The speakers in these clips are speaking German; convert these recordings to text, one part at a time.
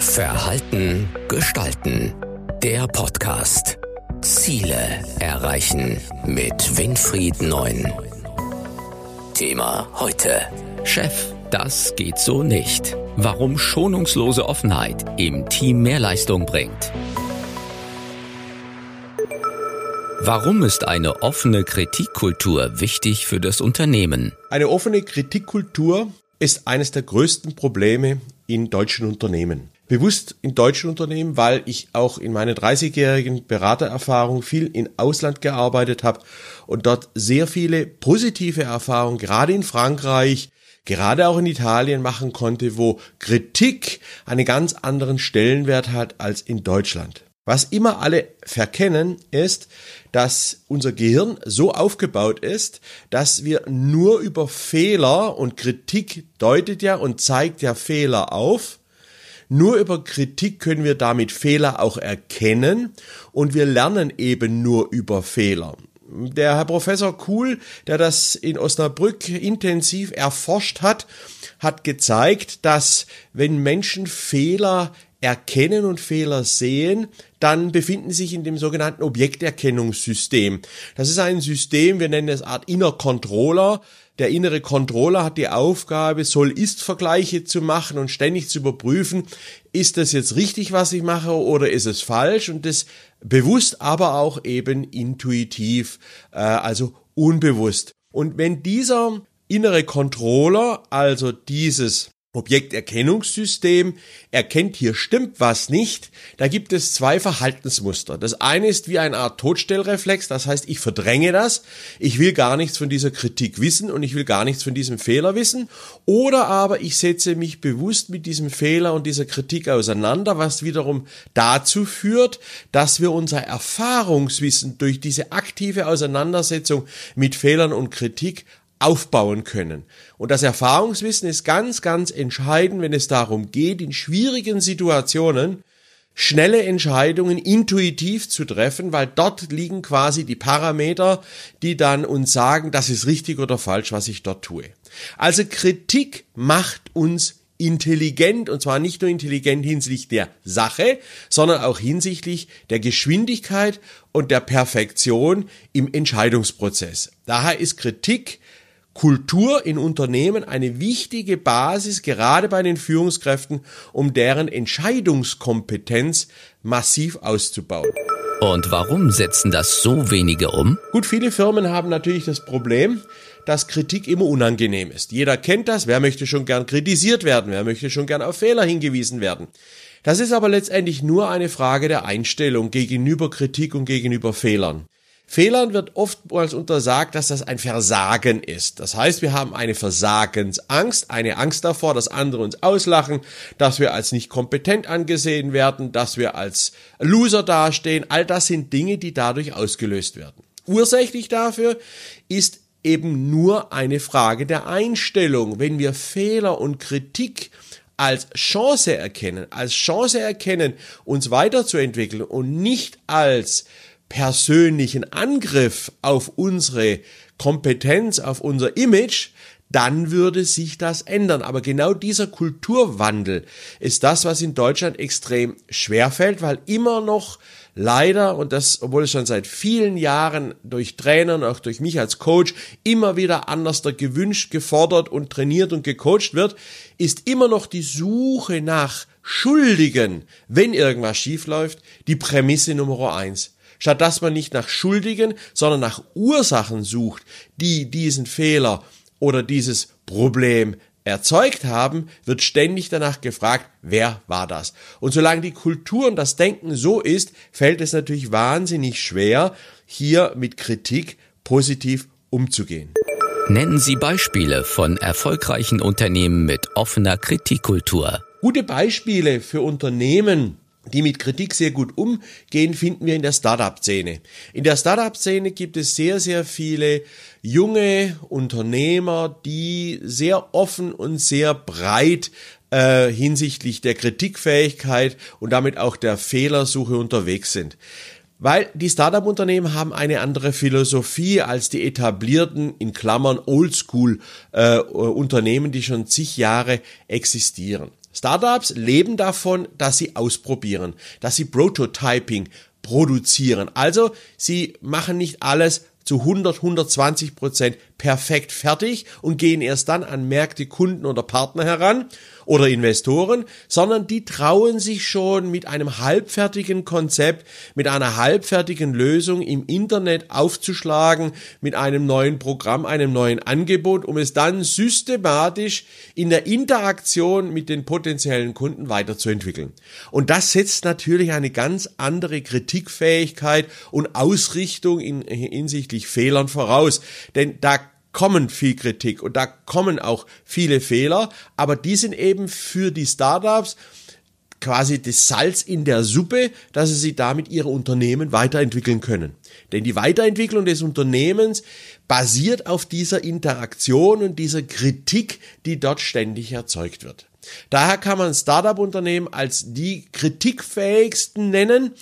Verhalten gestalten. Der Podcast. Ziele erreichen mit Winfried Neun. Thema heute. Chef, das geht so nicht. Warum schonungslose Offenheit im Team mehr Leistung bringt. Warum ist eine offene Kritikkultur wichtig für das Unternehmen? Eine offene Kritikkultur ist eines der größten Probleme in deutschen Unternehmen. Bewusst in deutschen Unternehmen, weil ich auch in meiner 30-jährigen Beratererfahrung viel in Ausland gearbeitet habe und dort sehr viele positive Erfahrungen, gerade in Frankreich, gerade auch in Italien machen konnte, wo Kritik einen ganz anderen Stellenwert hat als in Deutschland. Was immer alle verkennen, ist, dass unser Gehirn so aufgebaut ist, dass wir nur über Fehler und Kritik deutet ja und zeigt ja Fehler auf. Nur über Kritik können wir damit Fehler auch erkennen und wir lernen eben nur über Fehler. Der Herr Professor Kuhl, der das in Osnabrück intensiv erforscht hat, hat gezeigt, dass wenn Menschen Fehler erkennen und Fehler sehen, dann befinden sich in dem sogenannten Objekterkennungssystem. Das ist ein System, wir nennen es Art Inner Controller. Der innere Controller hat die Aufgabe, Soll-Ist-Vergleiche zu machen und ständig zu überprüfen, ist das jetzt richtig, was ich mache, oder ist es falsch? Und das bewusst, aber auch eben intuitiv, äh, also unbewusst. Und wenn dieser innere Controller, also dieses Objekterkennungssystem erkennt, hier stimmt was nicht. Da gibt es zwei Verhaltensmuster. Das eine ist wie eine Art Todstellreflex, das heißt, ich verdränge das, ich will gar nichts von dieser Kritik wissen und ich will gar nichts von diesem Fehler wissen. Oder aber ich setze mich bewusst mit diesem Fehler und dieser Kritik auseinander, was wiederum dazu führt, dass wir unser Erfahrungswissen durch diese aktive Auseinandersetzung mit Fehlern und Kritik aufbauen können. Und das Erfahrungswissen ist ganz, ganz entscheidend, wenn es darum geht, in schwierigen Situationen schnelle Entscheidungen intuitiv zu treffen, weil dort liegen quasi die Parameter, die dann uns sagen, das ist richtig oder falsch, was ich dort tue. Also Kritik macht uns intelligent und zwar nicht nur intelligent hinsichtlich der Sache, sondern auch hinsichtlich der Geschwindigkeit und der Perfektion im Entscheidungsprozess. Daher ist Kritik Kultur in Unternehmen eine wichtige Basis, gerade bei den Führungskräften, um deren Entscheidungskompetenz massiv auszubauen. Und warum setzen das so wenige um? Gut, viele Firmen haben natürlich das Problem, dass Kritik immer unangenehm ist. Jeder kennt das. Wer möchte schon gern kritisiert werden? Wer möchte schon gern auf Fehler hingewiesen werden? Das ist aber letztendlich nur eine Frage der Einstellung gegenüber Kritik und gegenüber Fehlern. Fehlern wird oftmals untersagt, dass das ein Versagen ist. Das heißt, wir haben eine Versagensangst, eine Angst davor, dass andere uns auslachen, dass wir als nicht kompetent angesehen werden, dass wir als Loser dastehen. All das sind Dinge, die dadurch ausgelöst werden. Ursächlich dafür ist eben nur eine Frage der Einstellung. Wenn wir Fehler und Kritik als Chance erkennen, als Chance erkennen, uns weiterzuentwickeln und nicht als persönlichen Angriff auf unsere Kompetenz, auf unser Image, dann würde sich das ändern. Aber genau dieser Kulturwandel ist das, was in Deutschland extrem schwer fällt, weil immer noch leider, und das, obwohl es schon seit vielen Jahren durch Trainer auch durch mich als Coach immer wieder anders gewünscht, gefordert und trainiert und gecoacht wird, ist immer noch die Suche nach Schuldigen, wenn irgendwas schiefläuft, die Prämisse Nummer eins statt dass man nicht nach Schuldigen, sondern nach Ursachen sucht, die diesen Fehler oder dieses Problem erzeugt haben, wird ständig danach gefragt, wer war das? Und solange die Kultur und das Denken so ist, fällt es natürlich wahnsinnig schwer, hier mit Kritik positiv umzugehen. Nennen Sie Beispiele von erfolgreichen Unternehmen mit offener Kritikkultur. Gute Beispiele für Unternehmen, die mit Kritik sehr gut umgehen, finden wir in der Startup-Szene. In der Startup-Szene gibt es sehr, sehr viele junge Unternehmer, die sehr offen und sehr breit äh, hinsichtlich der Kritikfähigkeit und damit auch der Fehlersuche unterwegs sind. Weil die Startup-Unternehmen haben eine andere Philosophie als die etablierten, in Klammern Oldschool-Unternehmen, äh, die schon zig Jahre existieren. Startups leben davon, dass sie ausprobieren, dass sie Prototyping produzieren. Also sie machen nicht alles zu 100, 120 Prozent perfekt fertig und gehen erst dann an Märkte, Kunden oder Partner heran oder Investoren, sondern die trauen sich schon mit einem halbfertigen Konzept, mit einer halbfertigen Lösung im Internet aufzuschlagen, mit einem neuen Programm, einem neuen Angebot, um es dann systematisch in der Interaktion mit den potenziellen Kunden weiterzuentwickeln. Und das setzt natürlich eine ganz andere Kritikfähigkeit und Ausrichtung in, hinsichtlich Fehlern voraus. Denn da kommen viel Kritik und da kommen auch viele Fehler, aber die sind eben für die Startups quasi das Salz in der Suppe, dass sie sich damit ihre Unternehmen weiterentwickeln können. Denn die Weiterentwicklung des Unternehmens basiert auf dieser Interaktion und dieser Kritik, die dort ständig erzeugt wird. Daher kann man Startup-Unternehmen als die kritikfähigsten nennen.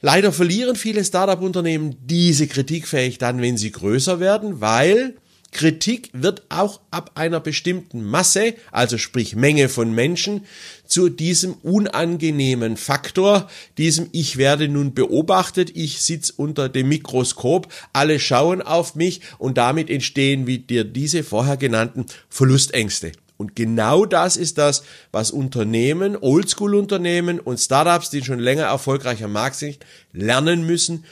Leider verlieren viele Startup-Unternehmen diese kritikfähig dann, wenn sie größer werden, weil Kritik wird auch ab einer bestimmten Masse, also sprich Menge von Menschen, zu diesem unangenehmen Faktor, diesem ich werde nun beobachtet, ich sitze unter dem Mikroskop, alle schauen auf mich und damit entstehen wie dir diese vorher genannten Verlustängste. Und genau das ist das, was Unternehmen, Oldschool-Unternehmen und Startups, die schon länger erfolgreich am Markt sind, lernen müssen,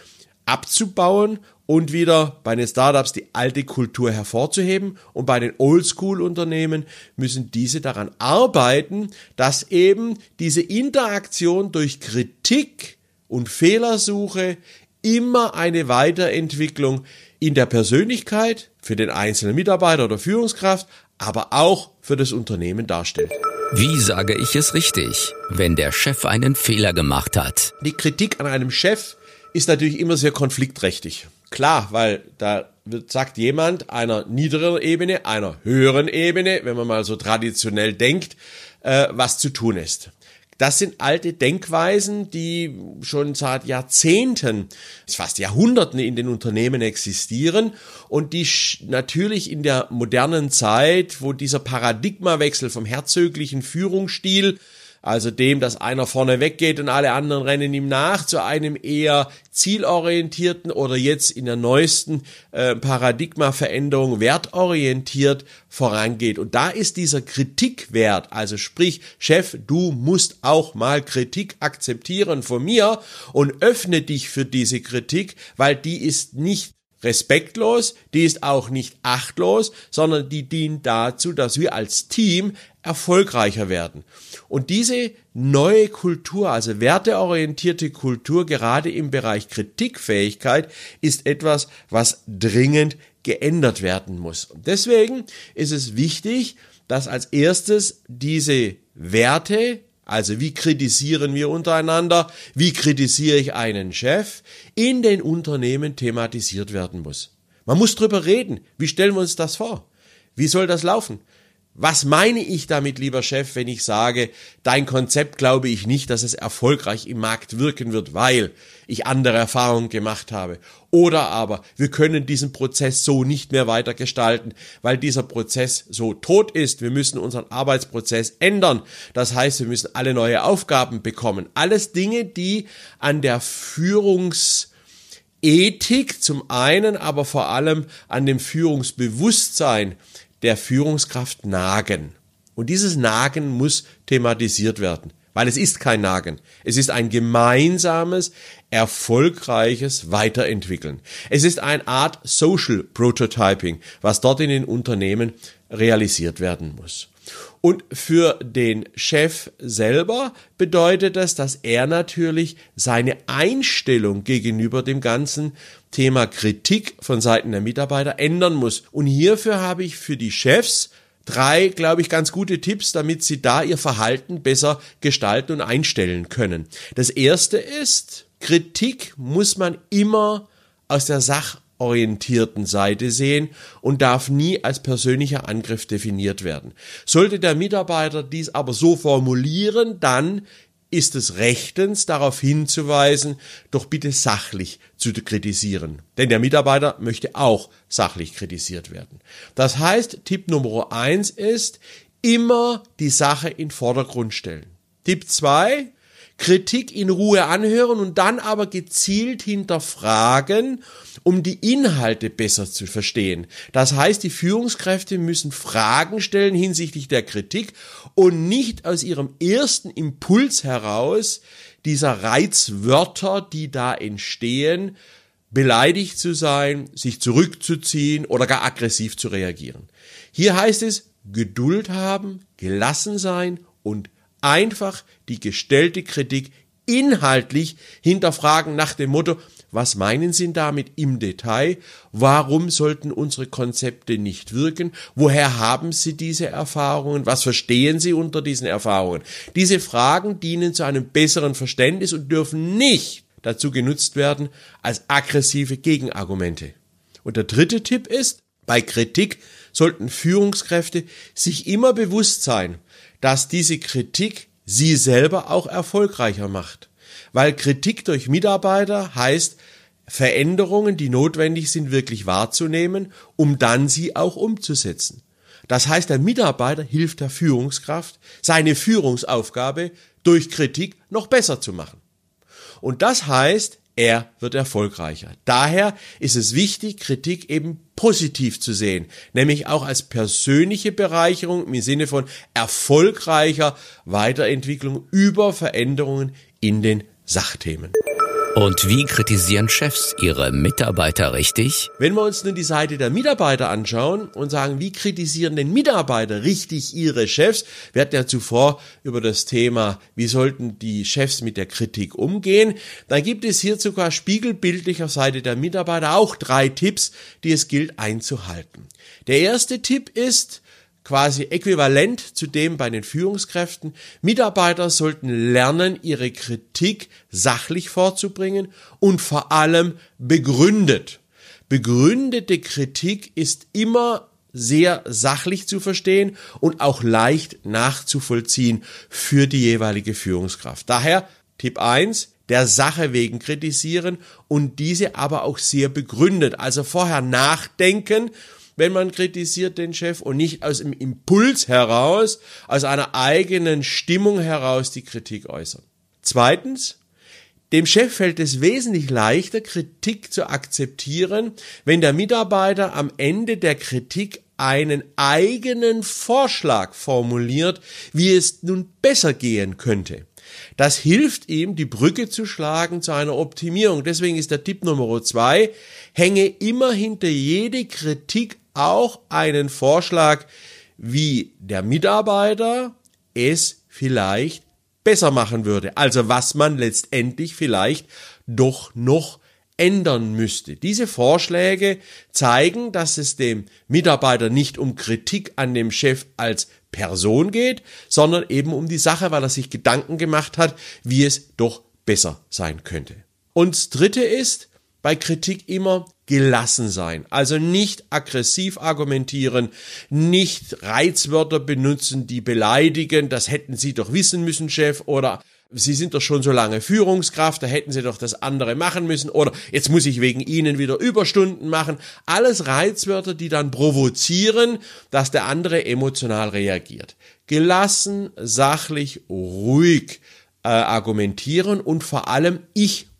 abzubauen und wieder bei den Startups die alte Kultur hervorzuheben und bei den Oldschool-Unternehmen müssen diese daran arbeiten, dass eben diese Interaktion durch Kritik und Fehlersuche immer eine Weiterentwicklung in der Persönlichkeit für den einzelnen Mitarbeiter oder Führungskraft, aber auch für das Unternehmen darstellt. Wie sage ich es richtig, wenn der Chef einen Fehler gemacht hat? Die Kritik an einem Chef ist natürlich immer sehr konfliktträchtig. Klar, weil da wird, sagt jemand einer niedrigeren Ebene, einer höheren Ebene, wenn man mal so traditionell denkt, äh, was zu tun ist. Das sind alte Denkweisen, die schon seit Jahrzehnten, fast Jahrhunderten in den Unternehmen existieren und die natürlich in der modernen Zeit, wo dieser Paradigmawechsel vom herzöglichen Führungsstil also dem, dass einer vorne weggeht und alle anderen rennen ihm nach, zu einem eher zielorientierten oder jetzt in der neuesten äh, Paradigmaveränderung wertorientiert vorangeht. Und da ist dieser Kritikwert, also sprich, Chef, du musst auch mal Kritik akzeptieren von mir und öffne dich für diese Kritik, weil die ist nicht respektlos, die ist auch nicht achtlos, sondern die dient dazu, dass wir als Team erfolgreicher werden. Und diese neue Kultur, also werteorientierte Kultur, gerade im Bereich Kritikfähigkeit, ist etwas, was dringend geändert werden muss. Und deswegen ist es wichtig, dass als erstes diese Werte, also wie kritisieren wir untereinander, wie kritisiere ich einen Chef, in den Unternehmen thematisiert werden muss. Man muss drüber reden. Wie stellen wir uns das vor? Wie soll das laufen? Was meine ich damit, lieber Chef, wenn ich sage, dein Konzept glaube ich nicht, dass es erfolgreich im Markt wirken wird, weil ich andere Erfahrungen gemacht habe. Oder aber, wir können diesen Prozess so nicht mehr weiter gestalten, weil dieser Prozess so tot ist. Wir müssen unseren Arbeitsprozess ändern. Das heißt, wir müssen alle neue Aufgaben bekommen. Alles Dinge, die an der Führungsethik zum einen, aber vor allem an dem Führungsbewusstsein der Führungskraft nagen. Und dieses Nagen muss thematisiert werden, weil es ist kein Nagen. Es ist ein gemeinsames, erfolgreiches Weiterentwickeln. Es ist eine Art Social Prototyping, was dort in den Unternehmen realisiert werden muss. Und für den Chef selber bedeutet das, dass er natürlich seine Einstellung gegenüber dem ganzen Thema Kritik von Seiten der Mitarbeiter ändern muss. Und hierfür habe ich für die Chefs drei, glaube ich, ganz gute Tipps, damit sie da ihr Verhalten besser gestalten und einstellen können. Das erste ist, Kritik muss man immer aus der Sach orientierten Seite sehen und darf nie als persönlicher Angriff definiert werden. Sollte der Mitarbeiter dies aber so formulieren, dann ist es rechtens darauf hinzuweisen, doch bitte sachlich zu kritisieren. Denn der Mitarbeiter möchte auch sachlich kritisiert werden. Das heißt, Tipp Nummer eins ist, immer die Sache in Vordergrund stellen. Tipp zwei: Kritik in Ruhe anhören und dann aber gezielt hinterfragen, um die Inhalte besser zu verstehen. Das heißt, die Führungskräfte müssen Fragen stellen hinsichtlich der Kritik und nicht aus ihrem ersten Impuls heraus dieser Reizwörter, die da entstehen, beleidigt zu sein, sich zurückzuziehen oder gar aggressiv zu reagieren. Hier heißt es, Geduld haben, gelassen sein und einfach die gestellte Kritik inhaltlich hinterfragen nach dem Motto, was meinen Sie damit im Detail? Warum sollten unsere Konzepte nicht wirken? Woher haben Sie diese Erfahrungen? Was verstehen Sie unter diesen Erfahrungen? Diese Fragen dienen zu einem besseren Verständnis und dürfen nicht dazu genutzt werden als aggressive Gegenargumente. Und der dritte Tipp ist, bei Kritik sollten Führungskräfte sich immer bewusst sein, dass diese Kritik sie selber auch erfolgreicher macht. Weil Kritik durch Mitarbeiter heißt, Veränderungen, die notwendig sind, wirklich wahrzunehmen, um dann sie auch umzusetzen. Das heißt, der Mitarbeiter hilft der Führungskraft, seine Führungsaufgabe durch Kritik noch besser zu machen. Und das heißt, er wird erfolgreicher. Daher ist es wichtig, Kritik eben positiv zu sehen, nämlich auch als persönliche Bereicherung im Sinne von erfolgreicher Weiterentwicklung über Veränderungen in den Sachthemen. Und wie kritisieren Chefs ihre Mitarbeiter richtig? Wenn wir uns nun die Seite der Mitarbeiter anschauen und sagen, wie kritisieren denn Mitarbeiter richtig ihre Chefs? Wir hatten ja zuvor über das Thema, wie sollten die Chefs mit der Kritik umgehen. Dann gibt es hier sogar spiegelbildlich auf Seite der Mitarbeiter auch drei Tipps, die es gilt einzuhalten. Der erste Tipp ist, quasi äquivalent zu dem bei den Führungskräften. Mitarbeiter sollten lernen, ihre Kritik sachlich vorzubringen und vor allem begründet. Begründete Kritik ist immer sehr sachlich zu verstehen und auch leicht nachzuvollziehen für die jeweilige Führungskraft. Daher Tipp 1, der Sache wegen kritisieren und diese aber auch sehr begründet. Also vorher nachdenken wenn man kritisiert den Chef und nicht aus dem Impuls heraus, aus einer eigenen Stimmung heraus die Kritik äußern. Zweitens, dem Chef fällt es wesentlich leichter, Kritik zu akzeptieren, wenn der Mitarbeiter am Ende der Kritik einen eigenen Vorschlag formuliert, wie es nun besser gehen könnte. Das hilft ihm, die Brücke zu schlagen zu einer Optimierung. Deswegen ist der Tipp Nummer zwei, hänge immer hinter jede Kritik auch einen Vorschlag, wie der Mitarbeiter es vielleicht besser machen würde. Also was man letztendlich vielleicht doch noch ändern müsste. Diese Vorschläge zeigen, dass es dem Mitarbeiter nicht um Kritik an dem Chef als Person geht, sondern eben um die Sache, weil er sich Gedanken gemacht hat, wie es doch besser sein könnte. Und das dritte ist, bei Kritik immer gelassen sein. Also nicht aggressiv argumentieren, nicht Reizwörter benutzen, die beleidigen, das hätten Sie doch wissen müssen, Chef, oder Sie sind doch schon so lange Führungskraft, da hätten Sie doch das andere machen müssen, oder jetzt muss ich wegen Ihnen wieder Überstunden machen. Alles Reizwörter, die dann provozieren, dass der andere emotional reagiert. Gelassen, sachlich, ruhig äh, argumentieren und vor allem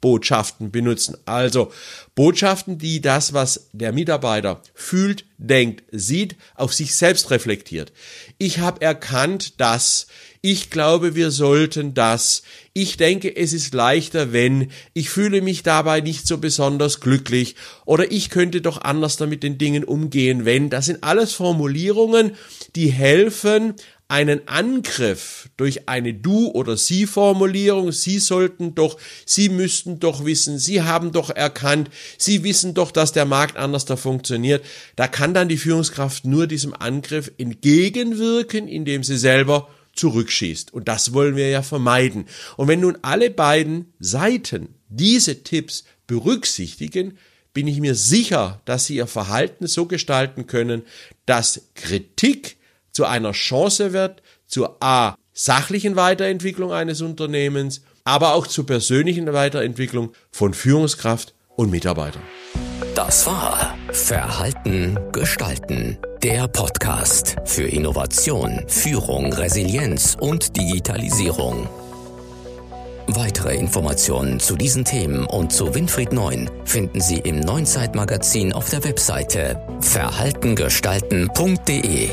Ich-Botschaften benutzen. Also Botschaften, die das, was der Mitarbeiter fühlt, denkt, sieht, auf sich selbst reflektiert. Ich habe erkannt, dass ich glaube, wir sollten das. Ich denke, es ist leichter, wenn. Ich fühle mich dabei nicht so besonders glücklich. Oder ich könnte doch anders damit den Dingen umgehen, wenn. Das sind alles Formulierungen, die helfen, einen Angriff durch eine Du- oder Sie-Formulierung, Sie sollten doch, Sie müssten doch wissen, Sie haben doch erkannt, Sie wissen doch, dass der Markt anders da funktioniert. Da kann dann die Führungskraft nur diesem Angriff entgegenwirken, indem sie selber zurückschießt. Und das wollen wir ja vermeiden. Und wenn nun alle beiden Seiten diese Tipps berücksichtigen, bin ich mir sicher, dass sie ihr Verhalten so gestalten können, dass Kritik zu einer Chance wird, zur A sachlichen Weiterentwicklung eines Unternehmens, aber auch zur persönlichen Weiterentwicklung von Führungskraft und Mitarbeitern. Das war Verhalten gestalten. Der Podcast für Innovation, Führung, Resilienz und Digitalisierung. Weitere Informationen zu diesen Themen und zu Winfried Neun finden Sie im Neuen Zeitmagazin auf der Webseite verhaltengestalten.de.